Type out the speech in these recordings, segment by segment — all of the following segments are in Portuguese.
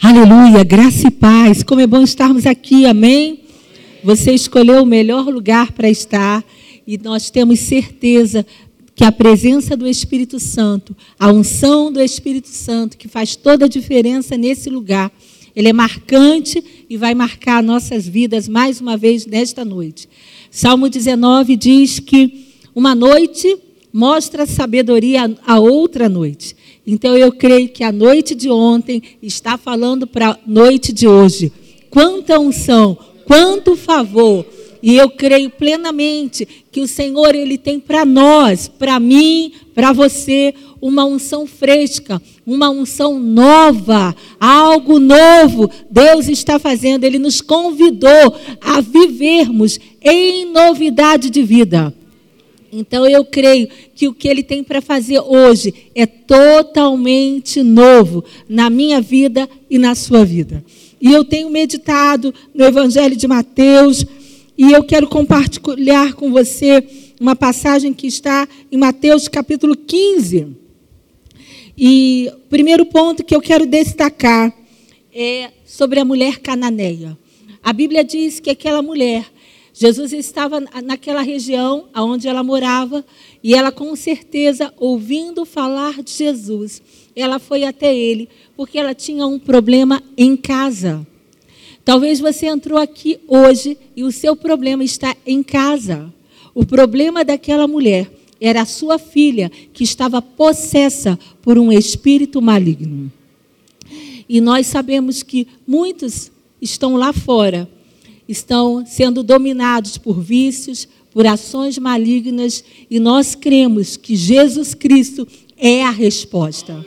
Aleluia, graça e paz. Como é bom estarmos aqui, amém? Você escolheu o melhor lugar para estar e nós temos certeza que a presença do Espírito Santo, a unção do Espírito Santo, que faz toda a diferença nesse lugar, ele é marcante e vai marcar nossas vidas mais uma vez nesta noite. Salmo 19 diz que uma noite mostra sabedoria a outra noite. Então eu creio que a noite de ontem está falando para a noite de hoje. Quanta unção, quanto favor. E eu creio plenamente que o Senhor ele tem para nós, para mim, para você, uma unção fresca, uma unção nova, algo novo. Deus está fazendo, ele nos convidou a vivermos em novidade de vida. Então eu creio que o que ele tem para fazer hoje é totalmente novo na minha vida e na sua vida. E eu tenho meditado no Evangelho de Mateus e eu quero compartilhar com você uma passagem que está em Mateus capítulo 15. E o primeiro ponto que eu quero destacar é sobre a mulher cananeia. A Bíblia diz que aquela mulher Jesus estava naquela região onde ela morava e ela, com certeza, ouvindo falar de Jesus, ela foi até ele porque ela tinha um problema em casa. Talvez você entrou aqui hoje e o seu problema está em casa. O problema daquela mulher era a sua filha que estava possessa por um espírito maligno. E nós sabemos que muitos estão lá fora estão sendo dominados por vícios, por ações malignas, e nós cremos que Jesus Cristo é a resposta.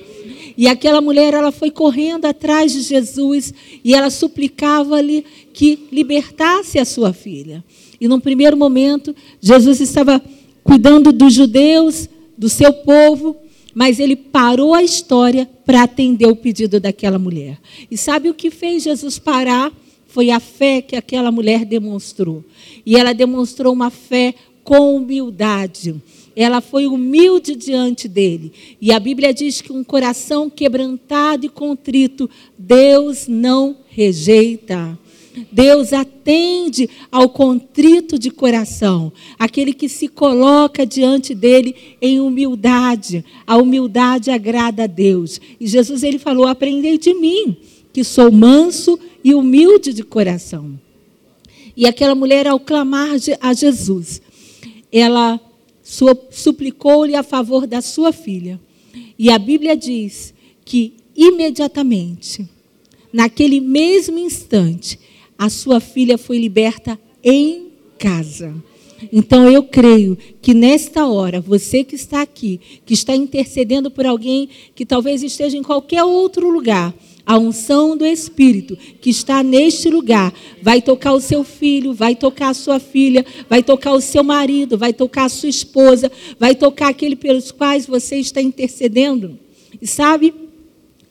E aquela mulher, ela foi correndo atrás de Jesus e ela suplicava-lhe que libertasse a sua filha. E num primeiro momento, Jesus estava cuidando dos judeus, do seu povo, mas ele parou a história para atender o pedido daquela mulher. E sabe o que fez Jesus parar? Foi a fé que aquela mulher demonstrou. E ela demonstrou uma fé com humildade. Ela foi humilde diante dele. E a Bíblia diz que um coração quebrantado e contrito, Deus não rejeita. Deus atende ao contrito de coração, aquele que se coloca diante dele em humildade. A humildade agrada a Deus. E Jesus ele falou: "Aprendei de mim, que sou manso e humilde de coração. E aquela mulher, ao clamar a Jesus, ela suplicou-lhe a favor da sua filha. E a Bíblia diz que imediatamente, naquele mesmo instante, a sua filha foi liberta em casa. Então eu creio que nesta hora, você que está aqui, que está intercedendo por alguém que talvez esteja em qualquer outro lugar, a unção do Espírito que está neste lugar vai tocar o seu filho, vai tocar a sua filha, vai tocar o seu marido, vai tocar a sua esposa, vai tocar aquele pelos quais você está intercedendo. E sabe,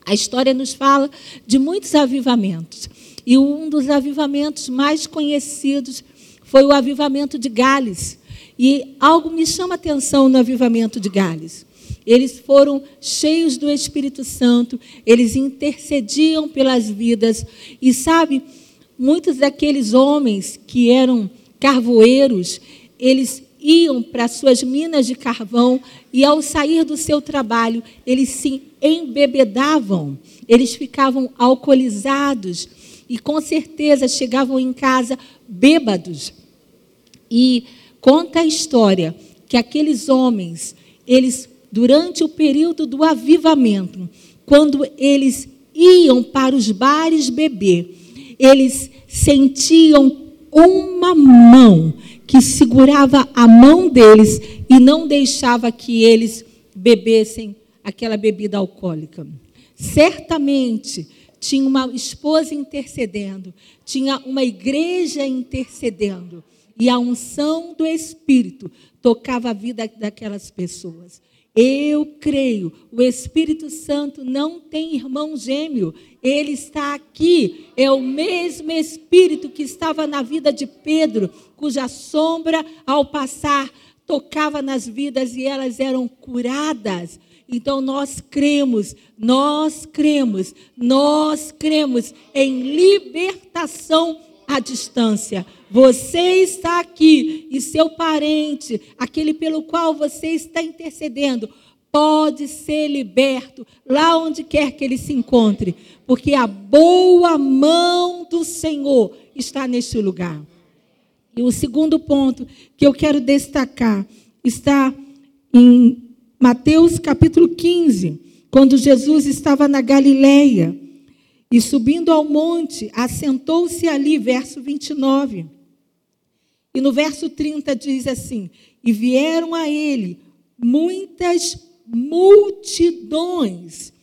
a história nos fala de muitos avivamentos. E um dos avivamentos mais conhecidos foi o avivamento de Gales. E algo me chama atenção no avivamento de Gales. Eles foram cheios do Espírito Santo, eles intercediam pelas vidas. E sabe, muitos daqueles homens que eram carvoeiros, eles iam para suas minas de carvão e ao sair do seu trabalho, eles se embebedavam, eles ficavam alcoolizados e com certeza chegavam em casa bêbados. E conta a história que aqueles homens, eles durante o período do avivamento, quando eles iam para os bares beber, eles sentiam uma mão que segurava a mão deles e não deixava que eles bebessem aquela bebida alcoólica. Certamente tinha uma esposa intercedendo, tinha uma igreja intercedendo, e a unção do Espírito tocava a vida daquelas pessoas. Eu creio, o Espírito Santo não tem irmão gêmeo, ele está aqui. É o mesmo Espírito que estava na vida de Pedro, cuja sombra, ao passar, tocava nas vidas e elas eram curadas. Então nós cremos, nós cremos, nós cremos em libertação à distância. Você está aqui e seu parente, aquele pelo qual você está intercedendo, pode ser liberto lá onde quer que ele se encontre, porque a boa mão do Senhor está neste lugar. E o segundo ponto que eu quero destacar está em Mateus capítulo 15, quando Jesus estava na Galileia e subindo ao monte, assentou-se ali, verso 29. E no verso 30 diz assim: E vieram a ele muitas multidões,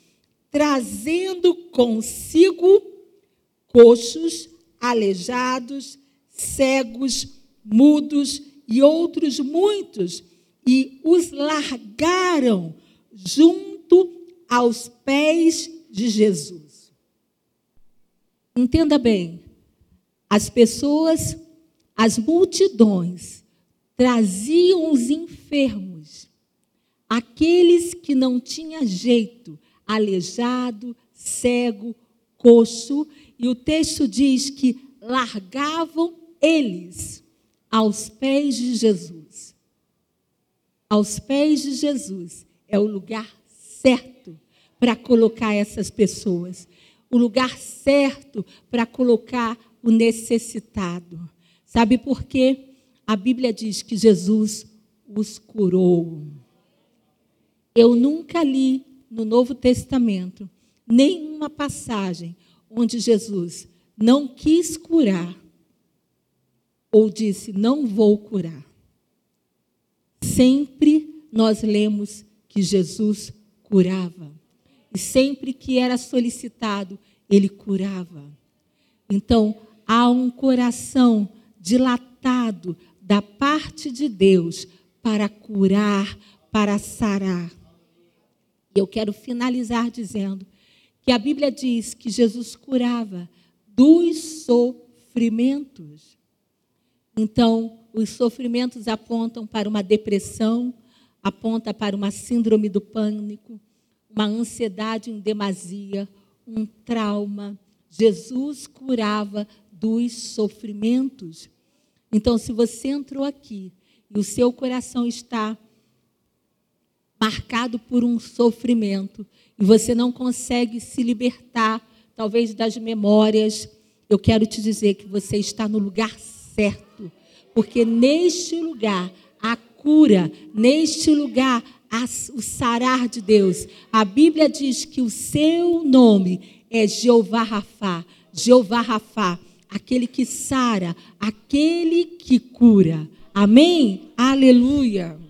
trazendo consigo coxos, aleijados, cegos, mudos e outros muitos, e os largaram junto aos pés de Jesus. Entenda bem, as pessoas, as multidões, traziam os enfermos, aqueles que não tinham jeito, aleijado, cego, coxo, e o texto diz que largavam eles aos pés de Jesus. Aos pés de Jesus é o lugar certo para colocar essas pessoas, o lugar certo para colocar o necessitado. Sabe por quê? A Bíblia diz que Jesus os curou. Eu nunca li no Novo Testamento nenhuma passagem onde Jesus não quis curar ou disse: Não vou curar. Sempre nós lemos que Jesus curava. E sempre que era solicitado, ele curava. Então, há um coração dilatado da parte de Deus para curar, para sarar. E eu quero finalizar dizendo que a Bíblia diz que Jesus curava dos sofrimentos. Então, os sofrimentos apontam para uma depressão, aponta para uma síndrome do pânico, uma ansiedade em demasia, um trauma. Jesus curava dos sofrimentos. Então, se você entrou aqui e o seu coração está marcado por um sofrimento e você não consegue se libertar, talvez das memórias, eu quero te dizer que você está no lugar certo, porque neste lugar a cura, neste lugar o sarar de Deus. A Bíblia diz que o seu nome é Jeová Rafá, Jeová Rafá, aquele que sara, aquele que cura. Amém? Aleluia.